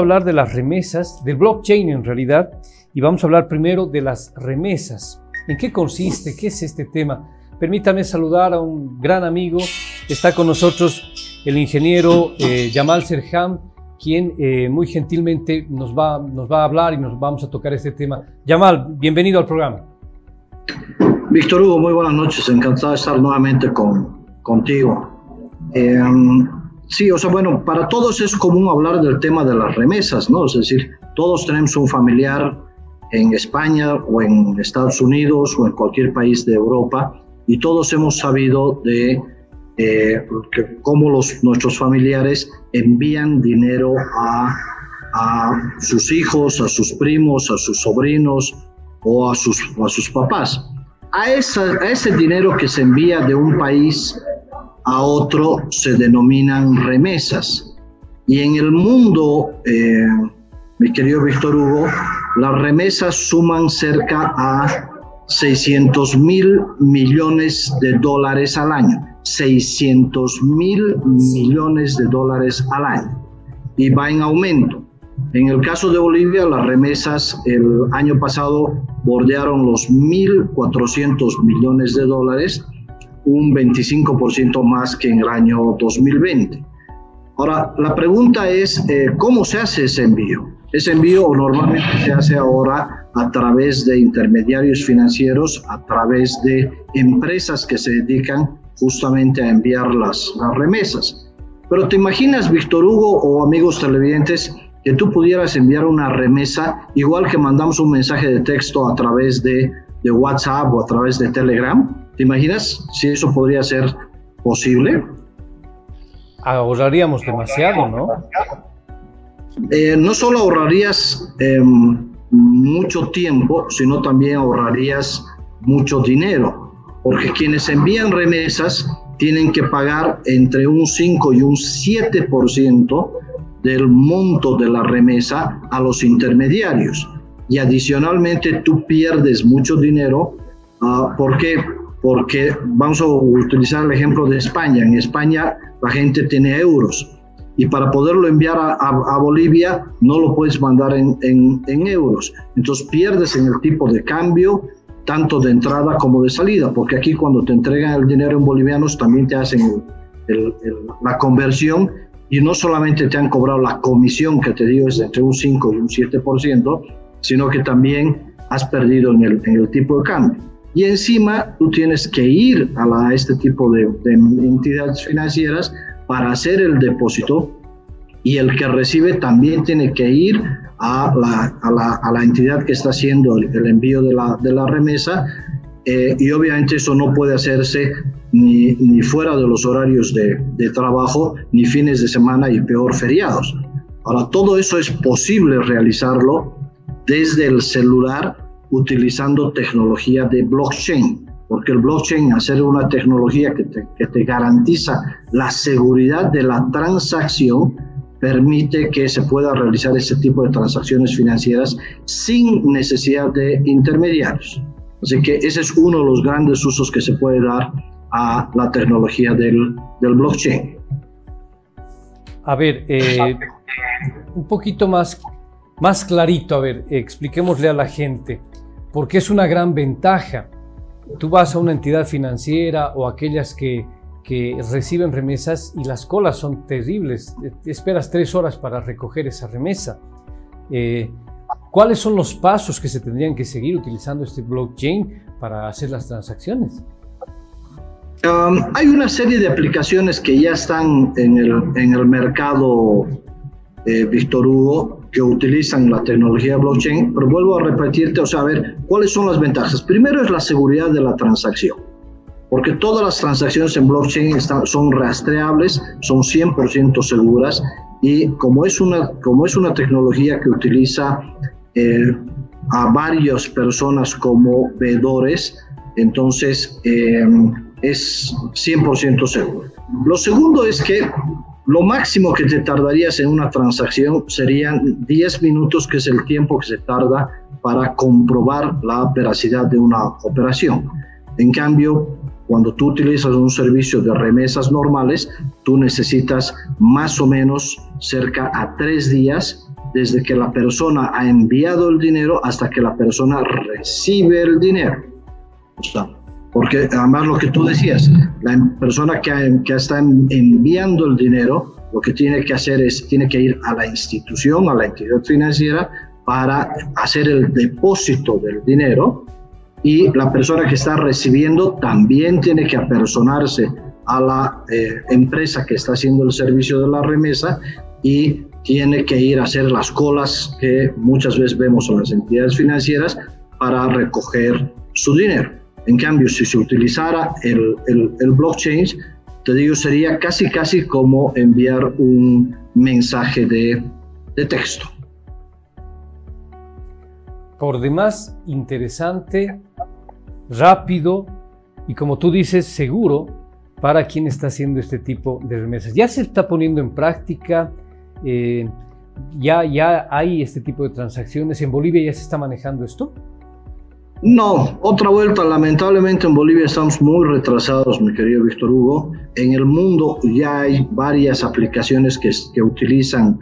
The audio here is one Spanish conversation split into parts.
hablar de las remesas, del blockchain en realidad, y vamos a hablar primero de las remesas. ¿En qué consiste? ¿Qué es este tema? Permítame saludar a un gran amigo. Está con nosotros el ingeniero eh, Yamal Serham, quien eh, muy gentilmente nos va, nos va a hablar y nos vamos a tocar este tema. Yamal, bienvenido al programa. Víctor Hugo, muy buenas noches. Encantado de estar nuevamente con, contigo. Eh, Sí, o sea, bueno, para todos es común hablar del tema de las remesas, ¿no? Es decir, todos tenemos un familiar en España o en Estados Unidos o en cualquier país de Europa y todos hemos sabido de eh, cómo los, nuestros familiares envían dinero a, a, sus hijos, a sus primos, a sus sobrinos o a sus, a sus papás. A, esa, a ese dinero que se envía de un país a otro se denominan remesas. Y en el mundo, eh, mi querido Víctor Hugo, las remesas suman cerca a 600 mil millones de dólares al año. 600 mil millones de dólares al año. Y va en aumento. En el caso de Bolivia, las remesas el año pasado bordearon los 1.400 millones de dólares un 25% más que en el año 2020. Ahora, la pregunta es, eh, ¿cómo se hace ese envío? Ese envío normalmente se hace ahora a través de intermediarios financieros, a través de empresas que se dedican justamente a enviar las, remesas. Pero te imaginas, Víctor Hugo o amigos televidentes, que tú pudieras enviar una remesa igual que mandamos un mensaje de texto a través de WhatsApp o a través de Telegram? ¿Te imaginas si eso podría ser posible? Ahorraríamos demasiado, ¿no? Eh, no solo ahorrarías em, mucho tiempo, sino también ahorrarías mucho dinero, porque quienes envían remesas tienen que pagar entre un 5 y un 7% del monto de la remesa a los intermediarios. Y adicionalmente tú pierdes mucho dinero uh, porque porque vamos a utilizar el ejemplo de España. En España la gente tiene euros y para poderlo enviar a, Bolivia no lo puedes mandar en, en, euros. Entonces pierdes en el tipo de cambio tanto de entrada como de salida, porque aquí cuando te entregan el dinero en bolivianos también te hacen la conversión y no solamente te han cobrado la comisión que te dio es entre un 5 y un 7%, sino que también has perdido en el, en el tipo de cambio y encima tú tienes que ir a, este tipo de, entidades financieras para hacer el depósito y el que recibe también tiene que ir a la, entidad que está haciendo el, envío de la, remesa eh, y obviamente eso no puede hacerse ni, fuera de los horarios de, de, trabajo, ni fines de semana y peor feriados. Ahora, todo eso es posible realizarlo desde el celular utilizando tecnología de blockchain, porque el blockchain, hacer una tecnología que te, que te garantiza la seguridad de la transacción, permite que se pueda realizar ese tipo de transacciones financieras sin necesidad de intermediarios. Así que ese es uno de los grandes usos que se puede dar a la tecnología del, del blockchain. A ver, eh, un poquito más, más clarito, a ver, expliquémosle a la gente porque es una gran ventaja. Tú vas a una entidad financiera o aquellas que, que reciben remesas y las colas son terribles. Esperas tres horas para recoger esa remesa. Eh, ¿Cuáles son los pasos que se tendrían que seguir utilizando este blockchain para hacer las transacciones? Um, hay una serie de aplicaciones que ya están en el, en el mercado, eh, Víctor Hugo, que utilizan la tecnología blockchain, pero vuelvo a repetirte, o sea, a ver, ¿cuáles son las ventajas? Primero es la seguridad de la transacción, porque todas las transacciones en blockchain están, son rastreables, son 100% seguras y como es una, como es una tecnología que utiliza eh, a varias personas como veedores, entonces eh, es 100% seguro. Lo segundo es que lo máximo que te tardarías en una transacción serían 10 minutos, que es el tiempo que se tarda para comprobar la veracidad de una operación. En cambio, cuando tú utilizas un servicio de remesas normales, tú necesitas más o menos cerca a tres días desde que la persona ha enviado el dinero hasta que la persona recibe el dinero. Porque además lo que tú decías, la persona que, que está enviando el dinero, lo que tiene que hacer es, tiene que ir a la institución, a la entidad financiera, para hacer el depósito del dinero y la persona que está recibiendo también tiene que apersonarse a la eh, empresa que está haciendo el servicio de la remesa y tiene que ir a hacer las colas que muchas veces vemos en las entidades financieras para recoger su dinero. En cambio, si se utilizara el, blockchain, te digo, sería casi, casi como enviar un mensaje de, de texto. Por demás, interesante, rápido y como tú dices, seguro para quien está haciendo este tipo de remesas. Ya se está poniendo en práctica, eh, ya, ya hay este tipo de transacciones. ¿En Bolivia ya se está manejando esto? No, otra vuelta. Lamentablemente en Bolivia estamos muy retrasados, mi querido Víctor Hugo. En el mundo ya hay varias aplicaciones que, utilizan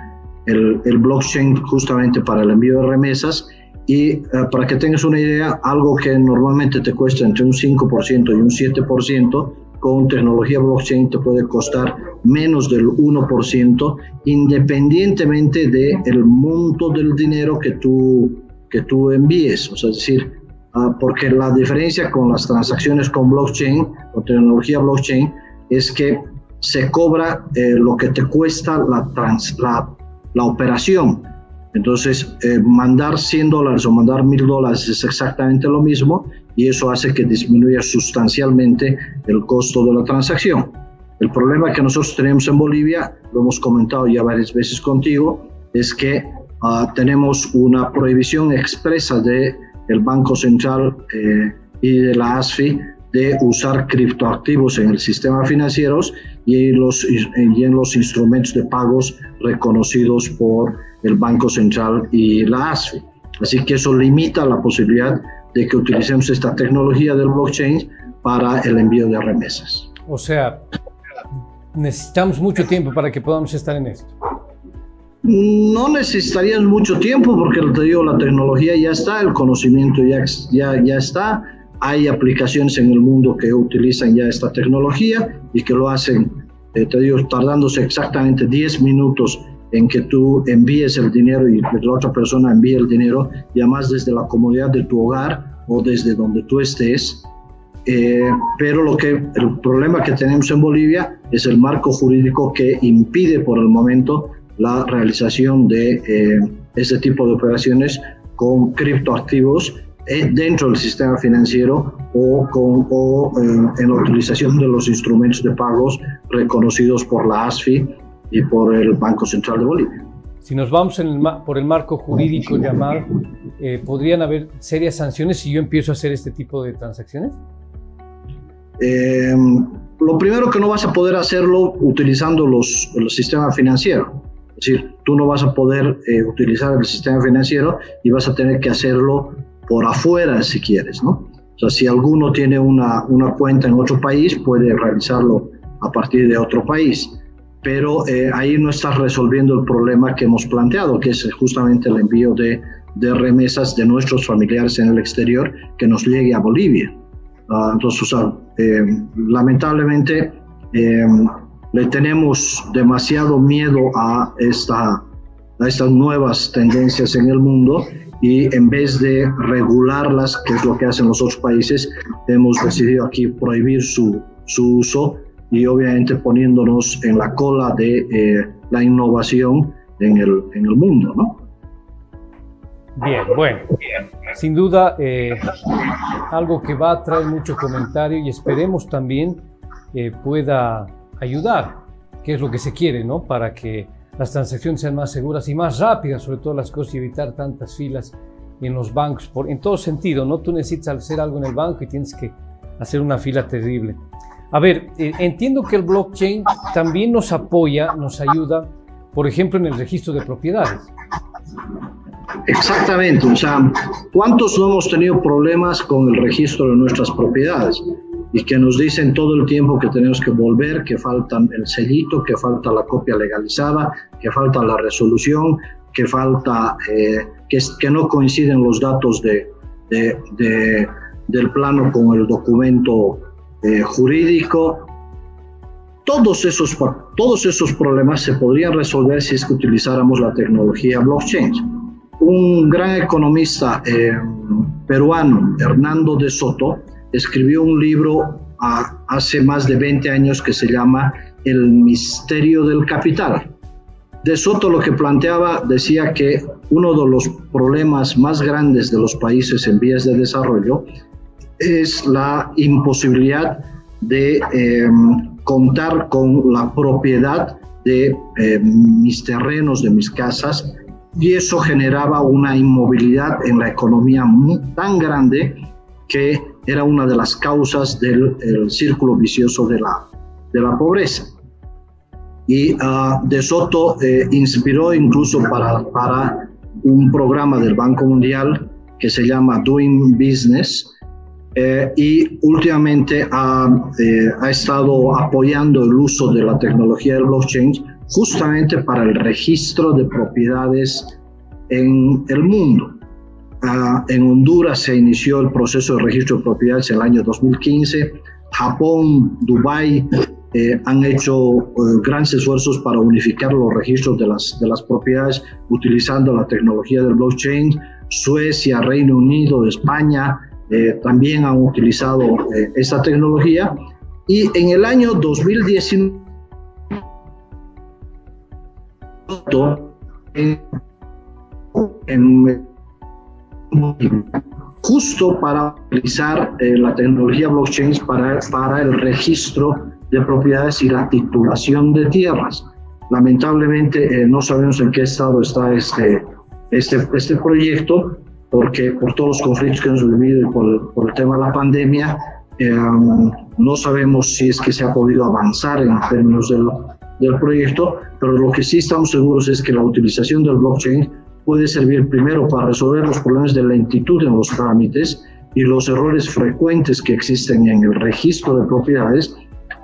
el, blockchain justamente para el envío de remesas y eh, para que tengas una idea, algo que normalmente te cuesta entre un 5% y un 7%, con tecnología blockchain te puede costar menos del 1%, independientemente del el monto del dinero que tú, que tú envíes. O sea, es decir, porque la diferencia con las transacciones con blockchain, con tecnología blockchain, es que se cobra eh, lo que te cuesta la, la, la operación entonces, eh, mandar 100 dólares o mandar 1000 dólares es exactamente lo mismo y eso hace que disminuya sustancialmente el costo de la transacción. El problema que nosotros tenemos en Bolivia, lo hemos comentado ya varias veces contigo, es que ah, tenemos una prohibición expresa del el Banco Central eh, y de la ASFI de usar criptoactivos en el sistema financiero y, los, y en los instrumentos de pagos reconocidos por el Banco Central y la ASFI. Así que eso limita la posibilidad de que utilicemos esta tecnología del blockchain para el envío de remesas. O sea, necesitamos mucho tiempo para que podamos estar en esto. No necesitarías mucho tiempo porque te digo, la tecnología ya está, el conocimiento ya, ya, ya está, hay aplicaciones en el mundo que utilizan ya esta tecnología y que lo hacen, eh, te digo, tardándose exactamente 10 minutos en que tú envíes el dinero y la otra persona envíe el dinero, y además desde la comodidad de tu hogar o desde donde tú estés. Eh, pero lo que, el problema que tenemos en Bolivia es el marco jurídico que impide por el momento la realización de eh, este tipo de operaciones con criptoactivos eh, dentro del sistema financiero o, con, o en la utilización de los instrumentos de pagos reconocidos por la ASFI y por el Banco Central de Bolivia. Si nos vamos por el marco jurídico llamado, eh, ¿podrían haber serias sanciones si yo empiezo a hacer este tipo de transacciones? Eh, lo primero que no vas a poder hacerlo utilizando los, el sistema financiero. Es decir, tú no vas a poder eh, utilizar el sistema financiero y vas a tener que hacerlo por afuera si quieres, ¿no? O sea, si alguno tiene una, una cuenta en otro país, puede realizarlo a partir de otro país pero eh, ahí no estás resolviendo el problema que hemos planteado, que es justamente el envío de, de remesas de nuestros familiares en el exterior que nos llegue a Bolivia. Ah, entonces, eh, lamentablemente eh, le tenemos demasiado miedo a, esta, a estas nuevas tendencias en el mundo y en vez de regularlas, que es lo que hacen los otros países, hemos decidido aquí prohibir su, su uso y obviamente poniéndonos en la cola de eh, la innovación en el, en el mundo, ¿no? Bien, bueno, sin duda eh, algo que va a traer mucho comentario y esperemos también eh, pueda ayudar, que es lo que se quiere, ¿no? Para que las transacciones sean más seguras y más rápidas, sobre todo las cosas, y evitar tantas filas en los bancos, por, en todo sentido, ¿no? Tú necesitas hacer algo en el banco y tienes que hacer una fila terrible. A ver, eh, entiendo que el blockchain también nos apoya, nos ayuda, por ejemplo, en el registro de propiedades. Exactamente, o sea, ¿cuántos no hemos tenido problemas con el registro de nuestras propiedades? Y que nos dicen todo el tiempo que tenemos que volver, que falta el sellito, que falta la copia legalizada, que falta la resolución, que falta, eh, que, que, no coinciden los datos de, de, del plano con el documento eh, jurídico. Todos esos, todos esos problemas se podrían resolver si es que utilizáramos la tecnología blockchain. Un gran economista eh, peruano, Hernando de Soto, escribió un libro hace más de 20 años que se llama El misterio del capital. De Soto lo que planteaba decía que uno de los problemas más grandes de los países en vías de desarrollo es la imposibilidad de em, contar con la propiedad de em, mis terrenos, de mis casas, y eso generaba una inmovilidad en la economía tan grande que era una de las causas del círculo vicioso de la, de la pobreza. Y uh, De Soto eh, inspiró incluso para, para un programa del Banco Mundial que se llama Doing Business, eh, y últimamente ha, eh, ha, estado apoyando el uso de la tecnología del blockchain justamente para el registro de propiedades en el mundo. En Honduras se inició el proceso de registro de propiedades en el año 2015. Japón, Dubái eh, han hecho eh, grandes esfuerzos para unificar los registros de las, de las propiedades utilizando la tecnología del blockchain. Suecia, Reino Unido, España eh, también han utilizado esta tecnología. Y en el año 2019, en, en justo para utilizar eh, la tecnología blockchain para, el registro de propiedades y la titulación de tierras. Lamentablemente eh, no sabemos en qué estado está este, este, este proyecto, porque por todos los conflictos que hemos vivido y por, el tema de la pandemia, eh, no sabemos si es que se ha podido avanzar en términos del proyecto, pero lo que sí estamos seguros es que la utilización del blockchain puede servir primero para resolver los problemas de lentitud en los trámites y los errores frecuentes que existen en el registro de propiedades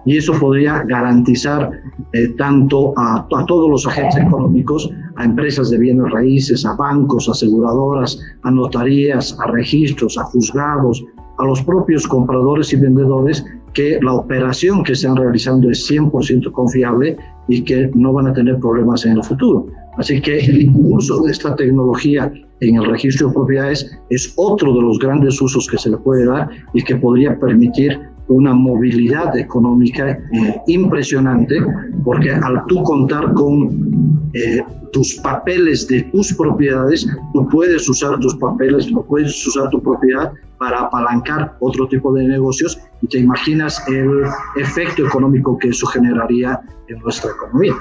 y eso podría garantizar eh, tanto a, a, todos los agentes económicos, a empresas de bienes raíces, a bancos, aseguradoras, a notarías, a registros, a juzgados, a los propios compradores y vendedores que la operación que están realizando es 100% confiable y que no van a tener problemas en el futuro. Así que el uso de esta tecnología en el registro de propiedades es otro de los grandes usos que se le puede dar y que podría permitir una movilidad económica eh, impresionante, porque al tú contar con eh, tus papeles de tus propiedades, tú puedes usar tus papeles, tú puedes usar tu propiedad para apalancar otro tipo de negocios y te imaginas el efecto económico que eso generaría en nuestra economía.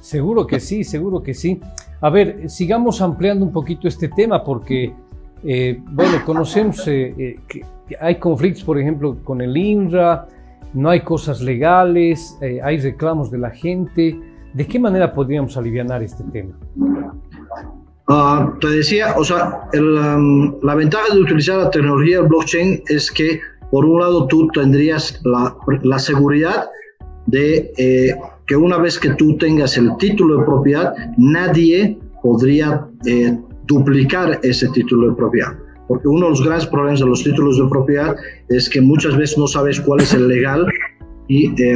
Seguro que sí, seguro que sí. A ver, sigamos ampliando un poquito este tema porque, eh, bueno, conocemos eh, eh, que hay conflictos, por ejemplo, con el INRA, no hay cosas legales, hay reclamos de la gente. ¿De qué manera podríamos aliviar este tema? Ah, te decía, o sea, um, la ventaja de utilizar la tecnología blockchain es que, por un lado, tú tendrías la, la seguridad de eh, que una vez que tú tengas el título de propiedad, nadie podría eh, duplicar ese título de propiedad. Porque uno de los grandes problemas de los títulos de propiedad es que muchas veces no sabes cuál es el legal y eh,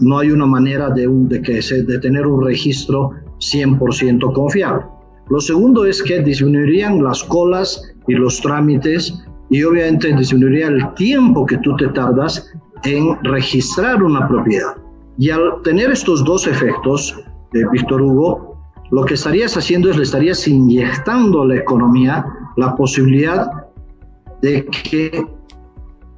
no hay una manera de, de, que se, de tener un registro 100% confiable. Lo segundo es que disminuirían las colas y los trámites y obviamente disminuiría el tiempo que tú te tardas en registrar una propiedad. Y al tener estos dos efectos, de Víctor Hugo, lo que estarías haciendo es le estarías inyectando a la economía la posibilidad de que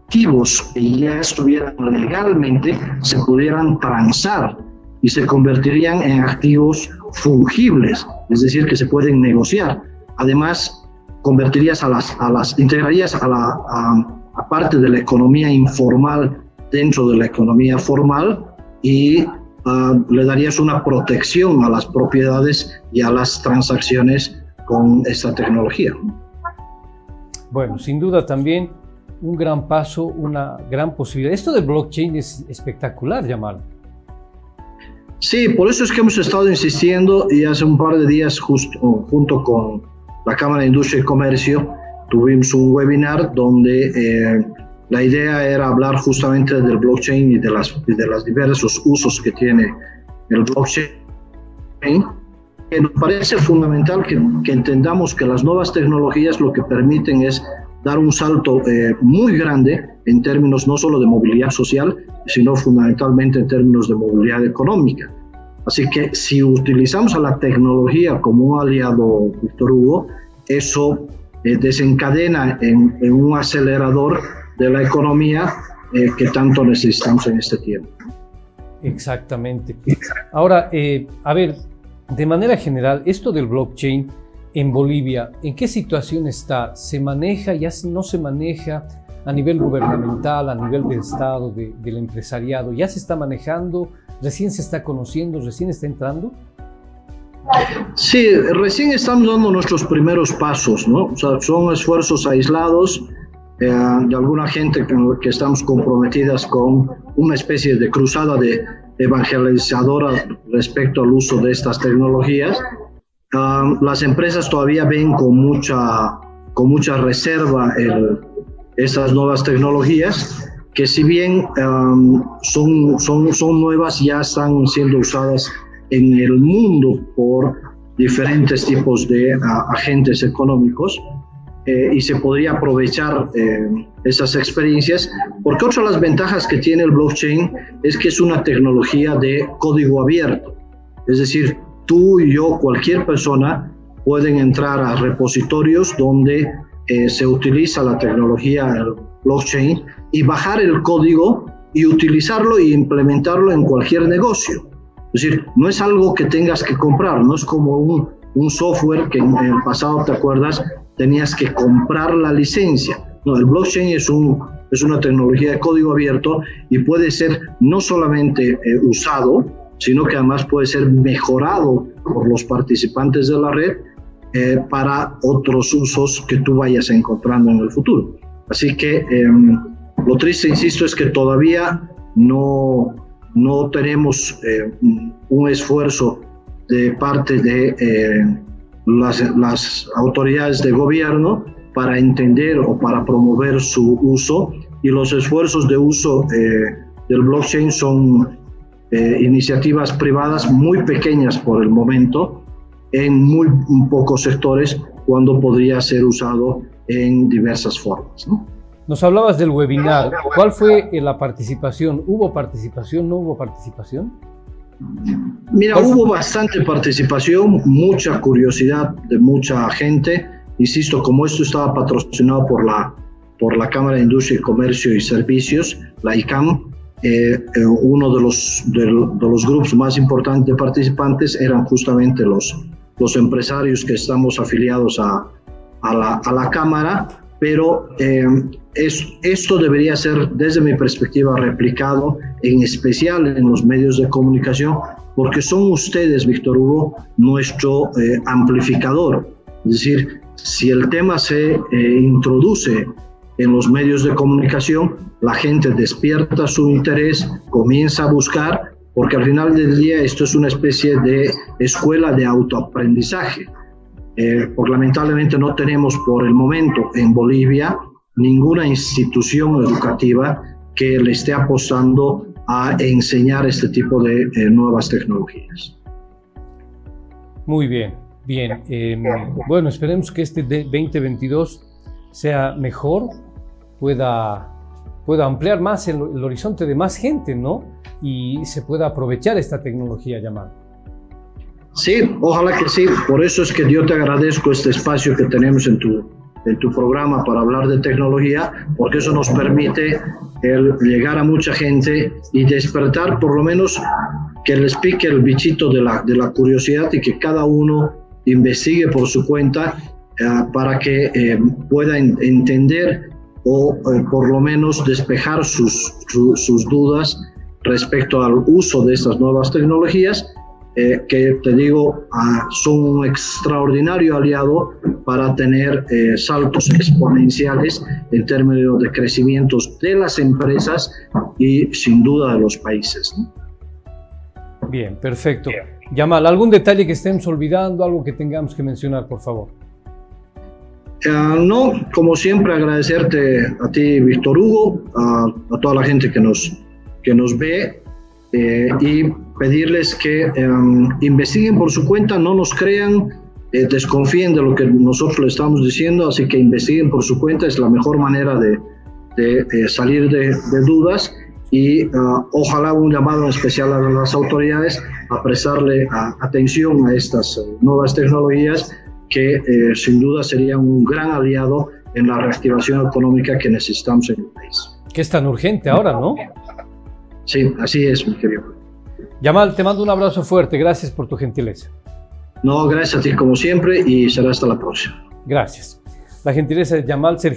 activos que ya estuvieran legalmente se pudieran transar y se convertirían en activos fungibles, es decir, que se pueden negociar. Además, convertirías a las, a las integrarías a la a, parte de la economía informal dentro de la economía formal y ah, le darías una protección a las propiedades y a las transacciones con esta tecnología. Bueno, sin duda también un gran paso, una gran posibilidad. Esto de blockchain es espectacular, llamarlo. Sí, por eso es que hemos estado insistiendo y hace un par de días justo junto con la Cámara de Industria y Comercio tuvimos un webinar donde eh, la idea era hablar justamente del blockchain y de las, de los diversos usos que tiene el blockchain. Que nos parece fundamental que, que, entendamos que las nuevas tecnologías lo que permiten es dar un salto eh, muy grande en términos no solo de movilidad social, sino fundamentalmente en términos de movilidad económica. Así que si utilizamos a la tecnología como un aliado, Víctor Hugo, eso eh, desencadena en, un acelerador de la economía eh, que tanto necesitamos en este tiempo. Exactamente. Ahora, eh, a ver, de manera general, esto del blockchain en Bolivia, ¿en qué situación está? ¿Se maneja, ya no se maneja a nivel gubernamental, a nivel del Estado, del empresariado? ¿Ya se está manejando? ¿Recién se está conociendo? ¿Recién está entrando? Sí, recién estamos dando nuestros primeros pasos, ¿no? O sea, son esfuerzos aislados eh, de alguna gente que, que estamos comprometidas con una especie de cruzada de evangelizadora respecto al uso de estas tecnologías. Ah, las empresas todavía ven con mucha, con mucha reserva el, estas nuevas tecnologías, que si bien son, son, son nuevas, ya están siendo usadas en el mundo por diferentes tipos de agentes económicos. Eh, y se podría aprovechar eh, esas experiencias, porque otra de las ventajas que tiene el blockchain es que es una tecnología de código abierto, es decir, tú y yo, cualquier persona, pueden entrar a repositorios donde eh, se utiliza la tecnología blockchain y bajar el código y utilizarlo e implementarlo en cualquier negocio. Es decir, no es algo que tengas que comprar, no es como un, un software que en el pasado, ¿te acuerdas? tenías que comprar la licencia. No, el blockchain es, un, es una tecnología de código abierto y puede ser no solamente eh, usado, sino que además puede ser mejorado por los participantes de la red eh, para otros usos que tú vayas encontrando en el futuro. Así que em, lo triste, insisto, es que todavía no, no tenemos eh, un esfuerzo de parte de las, autoridades de gobierno para entender o para promover su uso y los esfuerzos de uso eh, del blockchain son eh, iniciativas privadas muy pequeñas por el momento en muy pocos sectores cuando podría ser usado en diversas formas. Nos hablabas del webinar. ¿Cuál fue la participación? ¿Hubo participación? ¿No hubo participación? Mira, hubo bastante participación, mucha curiosidad de mucha gente. Insisto, como esto estaba patrocinado por la, por la Cámara de Industria, Comercio y Servicios, la ICAM, eh, eh, uno de los, de, los grupos más importantes de participantes eran justamente los, los empresarios que estamos afiliados a, la, Cámara, pero eh, es, esto debería ser, desde mi perspectiva, replicado en especial en los medios de comunicación, porque son ustedes, Víctor Hugo, nuestro eh, amplificador. Es decir, si el tema se eh, introduce en los medios de comunicación, la gente despierta su interés, comienza a buscar, porque al final del día esto es una especie de escuela de autoaprendizaje. Eh, porque lamentablemente no tenemos por el momento en Bolivia ninguna institución educativa que le esté apostando a enseñar este tipo de eh, nuevas tecnologías. Muy bien, bien. Em, bueno, esperemos que este 2022 sea mejor, pueda, pueda ampliar más el, horizonte de más gente, ¿no? Y se pueda aprovechar esta tecnología llamada. Sí, ojalá que sí. Por eso es que yo te agradezco este espacio que tenemos en tu, en tu programa para hablar de tecnología, porque eso nos permite llegar a mucha gente y despertar por lo menos que les pique el bichito de la, de la curiosidad y que cada uno investigue por su cuenta eh, para que eh, pueda entender o eh, por lo menos despejar sus, sus dudas respecto al uso de estas nuevas tecnologías eh, que te digo, ah, son un extraordinario aliado para tener eh, saltos exponenciales en términos de crecimientos de las empresas y sin duda de los países. Bien, perfecto. Yamal, ¿algún detalle que estemos olvidando, algo que tengamos que mencionar, por favor? Ah, no, como siempre, agradecerte a ti, Víctor Hugo, a, toda la gente que nos, que nos ve eh, y pedirles que em, investiguen por su cuenta, no nos crean, eh, desconfíen de lo que nosotros le estamos diciendo, así que investiguen por su cuenta, es la mejor manera de, de salir de, de, dudas y ah, ojalá un llamado especial a las autoridades a prestarle atención a estas eh, nuevas tecnologías que eh, sin duda serían un gran aliado en la reactivación económica que necesitamos en el país. Que es tan urgente ahora, ¿no? Sí, así es, mi querido. Yamal, te mando un abrazo fuerte. Gracias por tu gentileza. No, gracias a ti como siempre y será hasta la próxima. Gracias. La gentileza de Yamal Sergio.